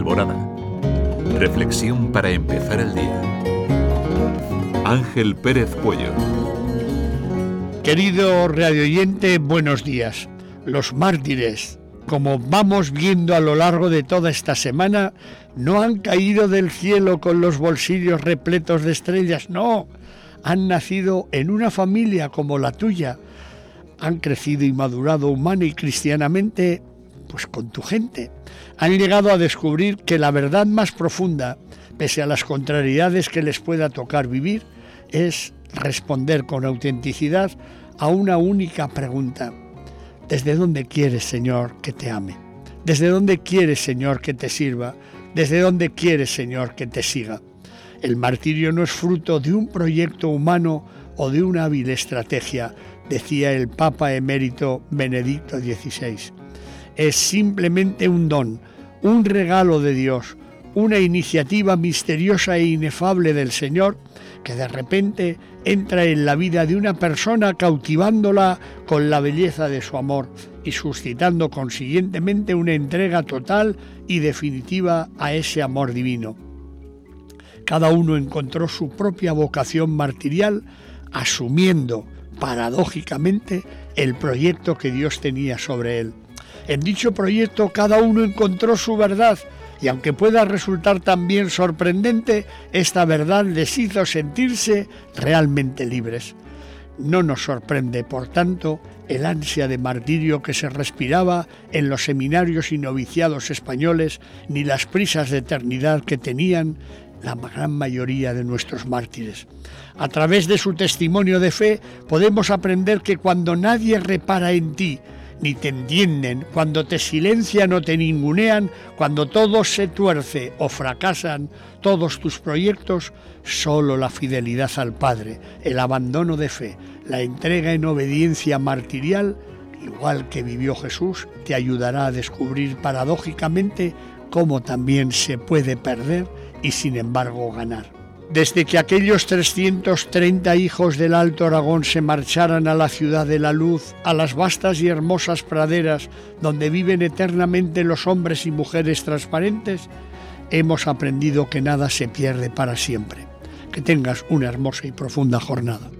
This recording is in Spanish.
Alborada. Reflexión para empezar el día. Ángel Pérez Puello. Querido radioyente, buenos días. Los mártires, como vamos viendo a lo largo de toda esta semana, no han caído del cielo con los bolsillos repletos de estrellas, no. Han nacido en una familia como la tuya. Han crecido y madurado humana y cristianamente pues con tu gente. Han llegado a descubrir que la verdad más profunda, pese a las contrariedades que les pueda tocar vivir, es responder con autenticidad a una única pregunta. ¿Desde dónde quieres, Señor, que te ame? ¿Desde dónde quieres, Señor, que te sirva? ¿Desde dónde quieres, Señor, que te siga? El martirio no es fruto de un proyecto humano o de una hábil estrategia, decía el Papa emérito Benedicto XVI es simplemente un don, un regalo de Dios, una iniciativa misteriosa e inefable del Señor que de repente entra en la vida de una persona cautivándola con la belleza de su amor y suscitando consiguientemente una entrega total y definitiva a ese amor divino. Cada uno encontró su propia vocación martirial asumiendo paradójicamente el proyecto que Dios tenía sobre él. En dicho proyecto cada uno encontró su verdad y aunque pueda resultar también sorprendente, esta verdad les hizo sentirse realmente libres. No nos sorprende, por tanto, el ansia de martirio que se respiraba en los seminarios y noviciados españoles, ni las prisas de eternidad que tenían la gran mayoría de nuestros mártires. A través de su testimonio de fe podemos aprender que cuando nadie repara en ti, ni te entienden, cuando te silencian o te ningunean, cuando todo se tuerce o fracasan todos tus proyectos, solo la fidelidad al Padre, el abandono de fe, la entrega en obediencia martirial, igual que vivió Jesús, te ayudará a descubrir paradójicamente cómo también se puede perder y sin embargo ganar. Desde que aquellos 330 hijos del Alto Aragón se marcharan a la ciudad de la luz, a las vastas y hermosas praderas donde viven eternamente los hombres y mujeres transparentes, hemos aprendido que nada se pierde para siempre. Que tengas una hermosa y profunda jornada.